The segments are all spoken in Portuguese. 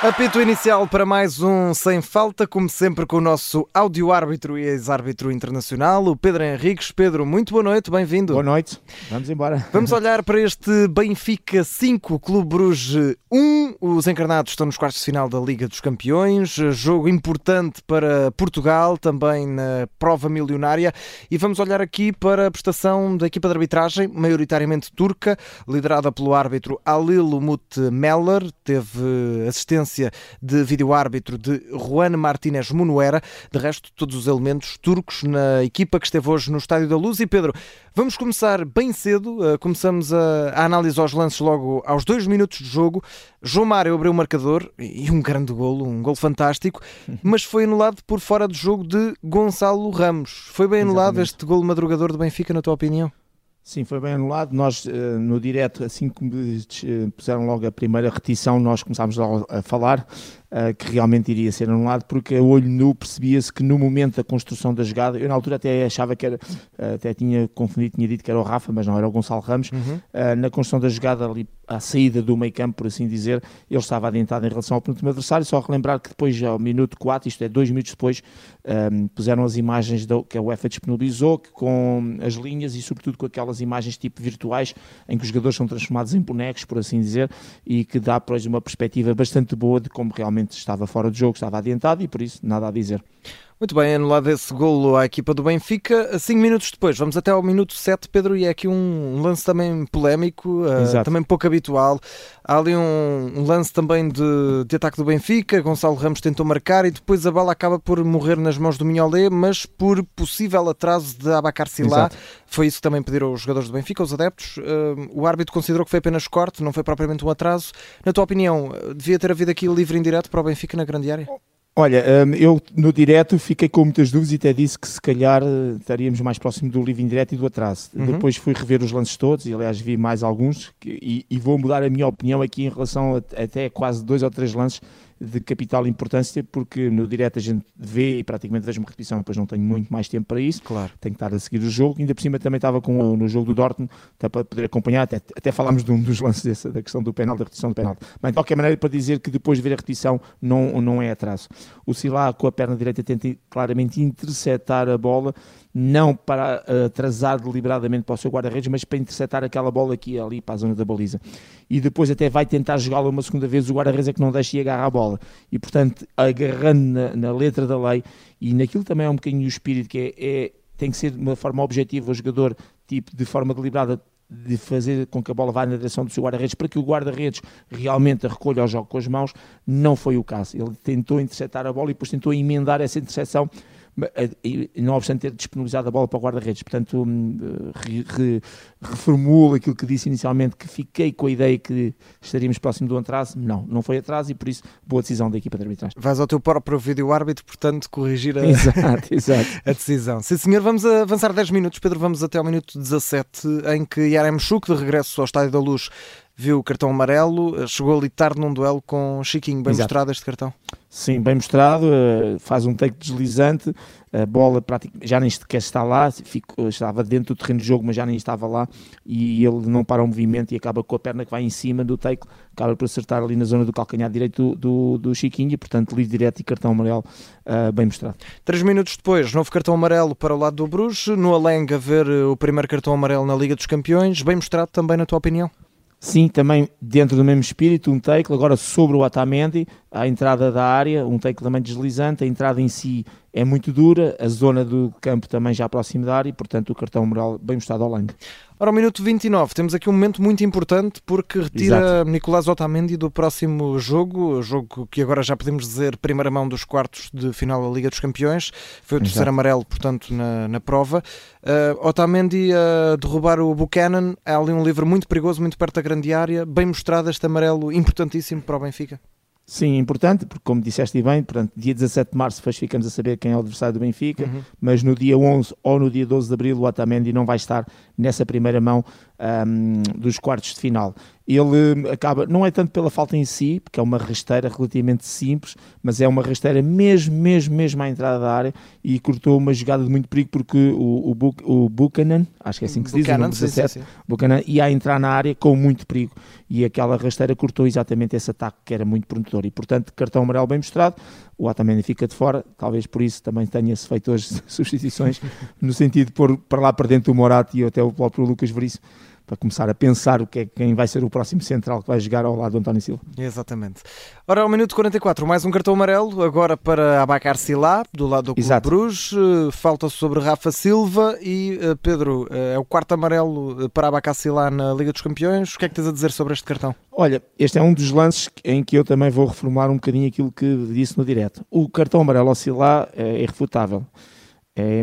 Apito inicial para mais um Sem Falta, como sempre com o nosso áudio-árbitro e ex-árbitro internacional, o Pedro Henriques. Pedro, muito boa noite, bem-vindo. Boa noite, vamos embora. Vamos olhar para este Benfica 5, Clube Bruges 1. Os encarnados estão nos quartos de final da Liga dos Campeões, jogo importante para Portugal, também na prova milionária. E vamos olhar aqui para a prestação da equipa de arbitragem, maioritariamente turca, liderada pelo árbitro Alil Umut Meller, teve assistência de vídeo-árbitro de Juan Martínez Munuera. De resto, todos os elementos turcos na equipa que esteve hoje no Estádio da Luz. E Pedro, vamos começar bem cedo. Uh, começamos a, a análise aos lances logo aos dois minutos de jogo. João Mário abriu o marcador e um grande golo, um golo fantástico, mas foi anulado por fora de jogo de Gonçalo Ramos. Foi bem anulado Exatamente. este golo madrugador do Benfica, na tua opinião? Sim, foi bem anulado. Nós, eh, no direto, assim que puseram logo a primeira retição, nós começámos a falar uh, que realmente iria ser anulado, porque a olho nu percebia-se que no momento da construção da jogada, eu na altura até achava que era, uh, até tinha confundido, tinha dito que era o Rafa, mas não era o Gonçalo Ramos, uhum. uh, na construção da jogada ali, à saída do meio campo, por assim dizer, ele estava adiantado em relação ao penúltimo adversário, só relembrar que depois, ao minuto 4, isto é, dois minutos depois, um, puseram as imagens que a UEFA disponibilizou, com as linhas e sobretudo com aquelas imagens tipo virtuais, em que os jogadores são transformados em bonecos, por assim dizer, e que dá, pois, uma perspectiva bastante boa de como realmente realmente estava fora de jogo, estava adiantado e por isso nada a dizer. Muito bem, anulado esse golo à equipa do Benfica. Cinco minutos depois, vamos até ao minuto 7, Pedro, e é aqui um lance também polémico, uh, também pouco habitual. Há ali um, um lance também de, de, ataque do Benfica, Gonçalo Ramos tentou marcar e depois a bola acaba por morrer nas mãos do Mignolet, mas por possível atraso de Abacar Silá. Foi isso que também pediram os jogadores do Benfica, os adeptos. Uh, o árbitro considerou que foi apenas corte, não foi propriamente um atraso. Na tua opinião, devia ter havido aqui livre indireto para o Benfica na grande área? Olha, hum, eu no direto fiquei com muitas dúvidas e até disse que se calhar eh, estaríamos mais próximo do livro indireto e do atraso. Uhum. Depois fui rever os lances todos e aliás vi mais alguns e, e vou mudar a minha opinião aqui em relação a, até quase dois ou três lances de capital importância, porque no direto a gente vê e praticamente vejo uma repetição, depois não tenho muito mais tempo para isso, claro. tenho que estar a seguir o jogo, ainda por cima também estava com, no jogo do Dortmund, até para poder acompanhar, até, até falámos de um dos lances dessa, da questão do penal, da repetição do penal. Mas de qualquer maneira, para dizer que depois de ver a repetição não, não é atraso. O Silá com a perna direita tenta claramente interceptar a bola, não para eh, atrasar deliberadamente para o seu guarda-redes, mas para interceptar aquela bola aqui ali para a zona da baliza. E depois até vai tentar jogá-la uma segunda vez, o guarda-redes é que não deixa e agarra a bola. E portanto, agarrando na, na, letra da lei, e naquilo também é um bocadinho o espírito que é, é tem que ser de uma forma objetiva o jogador, tipo, de forma deliberada, de fazer com que a bola vá na direção do seu guarda-redes para que o guarda-redes realmente a recolha ao jogo com as mãos, não foi o caso. Ele tentou interceptar a bola e depois tentou emendar essa intercepção não obstante ter disponibilizado a bola para o guarda-redes. Portanto, hum, re, re, reformulo aquilo que disse inicialmente, que fiquei com a ideia que estaríamos próximo do atraso. Não, não foi atraso e por isso boa decisão da equipa de arbitragem. Vais ao teu próprio vídeo-árbitro, portanto, corrigir a, exato, exato. a decisão. Sim, senhor, vamos avançar 10 minutos. Pedro, vamos até ao minuto 17, em que Yarem Chuk, de regresso ao Estádio da Luz, viu o cartão amarelo, chegou ali tarde num duelo com Chiquinho. Bem Exato. mostrado este cartão? Sim, bem mostrado. Eh, faz um take deslizante, a bola já nem sequer está lá, fico, estava dentro do terreno de jogo, mas já nem estava lá. E ele não para o movimento e acaba com a perna que vai em cima do take, acaba por acertar ali na zona do calcanhar direito do, do, do Chiquinho. E, portanto, livre direto e cartão amarelo uh, bem mostrado. Três minutos depois, novo cartão amarelo para o lado do Bruges. No Alenga, ver o primeiro cartão amarelo na Liga dos Campeões. Bem mostrado também, na tua opinião? Sim, também dentro do mesmo espírito, um take, agora sobre o Atamendi, a entrada da área, um take também deslizante, a entrada em si é muito dura, a zona do campo também já próximo da área, e portanto o cartão moral bem mostrado ao Lang. Ora, ao minuto 29, temos aqui um momento muito importante porque retira Exato. Nicolás Otamendi do próximo jogo, jogo que agora já podemos dizer primeira mão dos quartos de final da Liga dos Campeões, foi o terceiro Exato. amarelo, portanto, na, na prova. Uh, Otamendi a derrubar o Buchanan, é ali um livro muito perigoso, muito perto da grande área, bem mostrado este amarelo importantíssimo para o Benfica. Sim, importante, porque como disseste bem, portanto, dia 17 de março depois ficamos a saber quem é o adversário do Benfica, uhum. mas no dia 11 ou no dia 12 de abril o Otamendi não vai estar nessa primeira mão um, dos quartos de final. Ele acaba, não é tanto pela falta em si, porque é uma rasteira relativamente simples, mas é uma rasteira mesmo, mesmo, mesmo à entrada da área e cortou uma jogada de muito perigo porque o, o, o Buchanan, acho que é assim que se diz, o número 17, sim, sim, sim. Buchanan, ia entrar na área com muito perigo e aquela rasteira cortou exatamente esse ataque que era muito prometedor e portanto cartão amarelo bem mostrado, o Otamendi fica de fora, talvez por isso também tenha-se feito hoje substituições no sentido de pôr para lá para dentro o Morato e até o próprio Lucas Veríssimo para começar a pensar o que é, quem vai ser o próximo central que vai jogar ao lado do António Silva. Exatamente. Ora, ao minuto 44, mais um cartão amarelo, agora para Abacar Silá, do lado do Clube Exato. Bruges. Eh, falta sobre Rafa Silva e uh, Pedro, uh, é o quarto amarelo para Abacar Silá na Liga dos Campeões. O que é que tens a dizer sobre este cartão? Olha, este é um dos lances em que eu também vou reformular um bocadinho aquilo que disse no direto. O cartão amarelo ao Silá é irrefutável é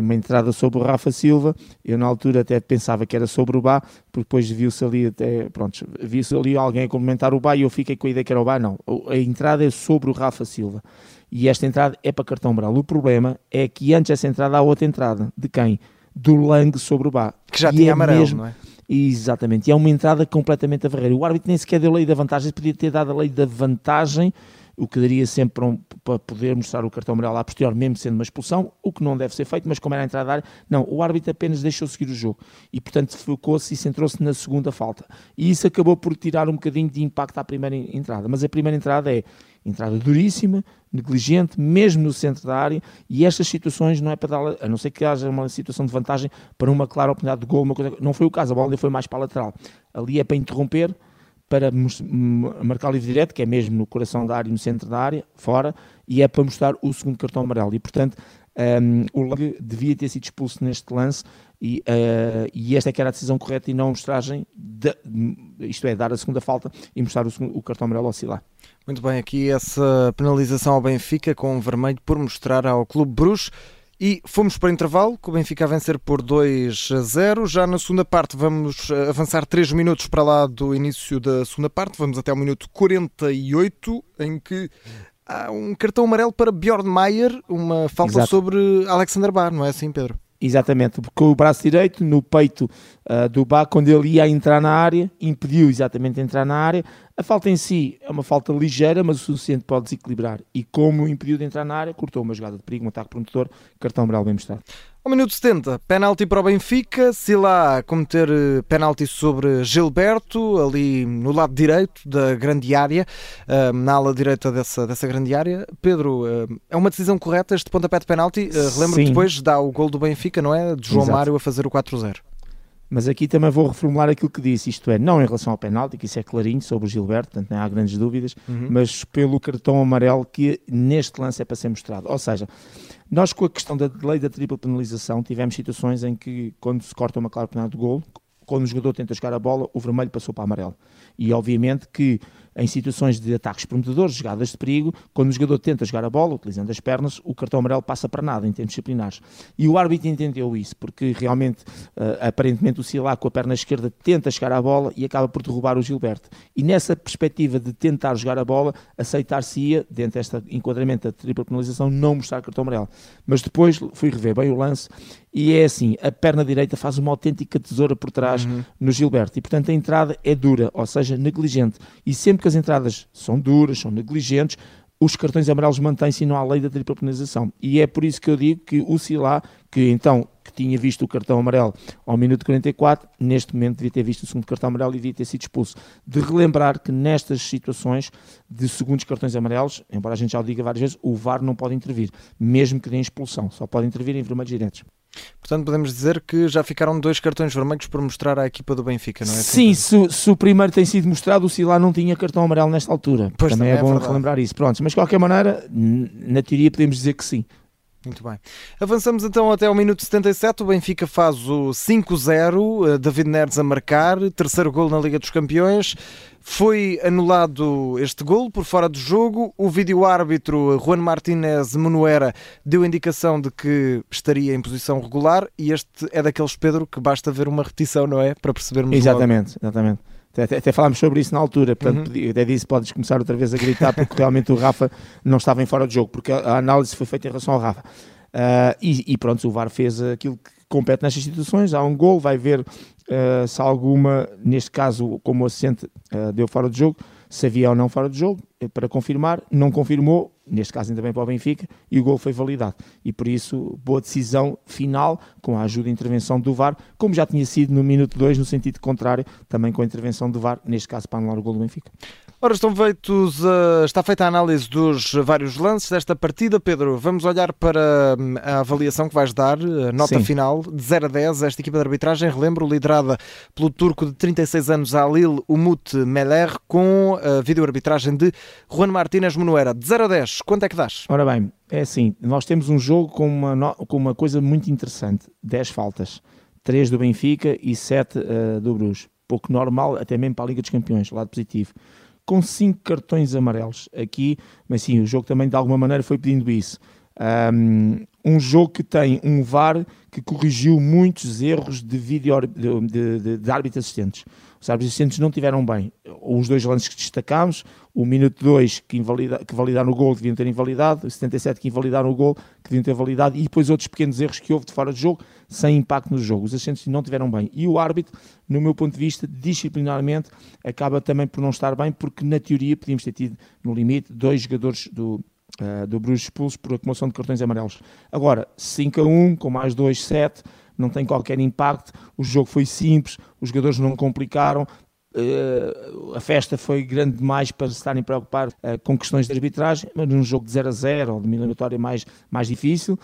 uma entrada sobre o Rafa Silva. Eu na altura até pensava que era sobre o Bá, porque depois viu-se ali até, pronto, viu-se ali alguém a comentar o Bá e eu fiquei com a ideia que era o Bá. Não, a entrada é sobre o Rafa Silva. E esta entrada é para cartão branco. O problema é que antes dessa entrada há outra entrada. De quem? Do Lang sobre o Bá. Que já e tinha é amarelo, mesmo... não é? Exatamente, e é uma entrada completamente a varrer. O árbitro nem sequer deu a lei da vantagem, podia ter dado a lei da vantagem o que daria sempre para, um, para poder mostrar o cartão amarelo à posterior, mesmo sendo uma expulsão, o que não deve ser feito, mas como era a entrada da área, não, o árbitro apenas deixou seguir o jogo e, portanto, focou-se e centrou-se na segunda falta. E isso acabou por tirar um bocadinho de impacto à primeira entrada, mas a primeira entrada é entrada duríssima, negligente, mesmo no centro da área, e estas situações não é para dar, a não ser que haja uma situação de vantagem para uma clara oportunidade de gol, uma coisa, não foi o caso, a bola foi mais para a lateral. Ali é para interromper, para marcar livre direto, que é mesmo no coração da área, no centro da área, fora, e é para mostrar o segundo cartão amarelo. E, portanto, um, o Lang devia ter sido expulso neste lance e, uh, e, esta é que era a decisão correta e não a mostragem, de, isto é, dar a segunda falta e mostrar o, segundo, o cartão amarelo oscilar. Muito bem, aqui essa penalização ao Benfica com o vermelho por mostrar ao Clube Bruxo e fomos para o intervalo, com o Benfica a vencer por 2 a 0. Já na segunda parte vamos eh, avançar 3 minutos para lá do início da segunda parte. Vamos até o minuto 48, em que há um cartão amarelo para Bjorn Mayer, uma falta Exato. sobre Alexander Bar, não é assim, Pedro? Exatamente, com o braço direito no peito uh, do Bá, quando ele ia entrar na área, impediu exatamente entrar na área. A falta em si é uma falta ligeira, mas o suficiente pode desequilibrar. E como impediu de entrar na área, cortou uma jogada de perigo, um ataque promotor, cartão amarelo bem mostrado. Ao minuto 70, penalti para o Benfica, Sila a cometer eh, penalti sobre Gilberto, ali no lado direito da grande área, eh, na ala direita dessa, dessa grande área. Pedro, eh, é uma decisão correta este pontapé de penalti? Relembro que depois dá o gol do Benfica, não é? De João Exato. Mário a fazer o 4-0. Mas aqui também vou reformular aquilo que disse, isto é, não em relação ao penalti, que isso é clarinho sobre o Gilberto, portanto não há grandes dúvidas, uhum. mas pelo cartão amarelo que neste lance é para ser mostrado. Ou seja, nós com a questão da lei da tripla penalização tivemos situações em que quando se corta uma clara penalidade de gol, quando o jogador tenta jogar a bola, o vermelho passou para o amarelo. E obviamente que em situações de ataques prometedores, jogadas de perigo, quando o jogador tenta jogar a bola, utilizando as pernas, o cartão amarelo passa para nada em termos disciplinares. E o árbitro entendeu isso, porque realmente, uh, aparentemente, o Silá com a perna esquerda tenta chegar à bola e acaba por derrubar o Gilberto. E nessa perspectiva de tentar jogar a bola, aceitar-se-ia, dentro deste enquadramento da tripla penalização, não mostrar cartão amarelo. Mas depois fui rever bem o lance e é assim, a perna direita faz uma autêntica tesoura por trás uhum. no Gilberto e portanto a entrada é dura, ou seja, negligente. E sempre que as entradas são duras, são negligentes, os cartões amarelos mantêm-se e não há lei da tripla penalização. E é por isso que eu digo que o Silá, que então que tinha visto o cartão amarelo ao minuto 44, neste momento devia ter visto o segundo cartão amarelo e devia ter sido expulso. De relembrar que nestas situações de segundos cartões amarelos, embora a gente já o diga várias vezes, o VAR não pode intervir, mesmo que dê expulsão, só pode intervir em vermelhos diretos. Portanto, podemos dizer que já ficaram dois cartões vermelhos por mostrar à equipa do Benfica, não é? Sim, se, se, o primeiro tem sido mostrado, o Silá não tinha cartão amarelo nesta altura. Pois também, também é, é bom relembrar isso. Pronto, mas de qualquer maneira, na teoria podemos dizer que sim. Muito bem. Avançamos então até ao minuto 77. O Benfica faz o 5-0. Eh, David Neres a marcar. Terceiro gol na Liga dos Campeões. Foi anulado este gol por fora do jogo. O vídeo-árbitro Juan Martínez Monuera deu indicação de que estaria em posição regular. E este é daqueles, Pedro, que basta ver uma repetição, não é? Para percebermos Exatamente, logo. exatamente. Até, até, falámos sobre isso na altura, portanto, uhum. até disse podes começar outra vez a gritar porque realmente o Rafa não estava em fora de jogo, porque a, análise foi feita em relação ao Rafa. Uh, e, e, pronto, o VAR fez aquilo que, compete nestas situações, há um gol, vai ver uh, se alguma, neste caso, como o assistente uh, deu fora de jogo, se havia ou não fora de jogo, para confirmar, não confirmou, neste caso ainda bem para o Benfica, e o gol foi validado. E por isso, boa decisão final, com a ajuda e intervenção do VAR, como já tinha sido no minuto 2, no sentido contrário, também com a intervenção do VAR, neste caso para anular o gol do Benfica. Ora, estão feitos, uh, está feita a análise dos vários lances desta partida. Pedro, vamos olhar para hum, a avaliação que vais dar, a nota Sim. final, de 0 a 10, esta equipa de arbitragem, relembro, liderada pelo turco de 36 anos, Alil Umut Meler, com a videoarbitragem de Juan Martínez Monoera. De 0 a 10, quanto é que dás? Ora bem, é assim, nós temos um jogo com uma, com uma coisa muito interessante, 10 faltas, 3 do Benfica e 7 uh, eh, do Bruges. Pouco normal, até mesmo para a Liga dos Campeões, lado positivo com cinco cartões amarelos aqui, mas sim, o jogo também de alguma maneira foi pedindo isso. Um, um jogo que tem um VAR que corrigiu muitos erros de de, de, de árbitros assistentes. Os árbitros assistentes não tiveram bem. Os dois lances que destacámos, o minuto 2 que, invalida, que validaram o gol deviam ter invalidado, o 77 que invalidaram o gol que deviam ter validado e depois outros pequenos erros que houve de fora de jogo sem impacto no jogo. Os assistentes não tiveram bem. E o árbitro, no meu ponto de vista, disciplinarmente, acaba também por não estar bem, porque na teoria podíamos ter tido, no limite, dois jogadores do, uh, do Bruges expulsos por acumulação de cartões amarelos. Agora, 5 a 1, com mais 2, 7, não tem qualquer impacto. O jogo foi simples, os jogadores não complicaram. Uh, a festa foi grande demais para se estarem a preocupar uh, com questões de arbitragem, mas num jogo de 0 a 0 ou de eliminatória mais, mais difícil,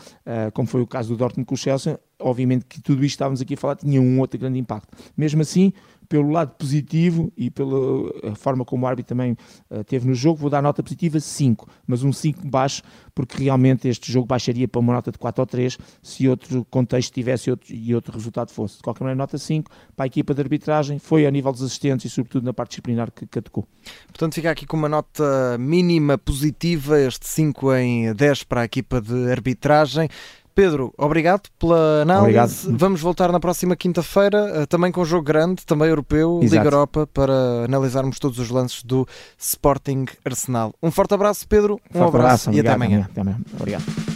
como foi o caso do Dortmund com o Chelsea, obviamente que tudo isto que estávamos aqui a falar tinha um outro grande impacto. Mesmo assim, pelo lado positivo e pela forma como o árbitro também uh, teve no jogo, vou dar nota positiva 5, mas um 5 baixo, porque realmente este jogo baixaria para uma nota de 4 ou 3 se outro contexto tivesse outro, e outro resultado fosse. De qualquer maneira, nota 5 para a equipa de arbitragem, foi a nível dos assistentes e sobretudo na parte disciplinar que, atacou. Portanto, fica aqui com uma nota mínima positiva, este 5 em 10 para a equipa de arbitragem. Pedro, obrigado pela análise. Obrigado. Vamos voltar na próxima quinta-feira, eh, também com um jogo grande, também europeu, Exato. Liga Europa, para analisarmos todos os lances do Sporting Arsenal. Um forte abraço, Pedro. Um, um abraço, abraço, e até amanhã. até amanhã. Obrigado.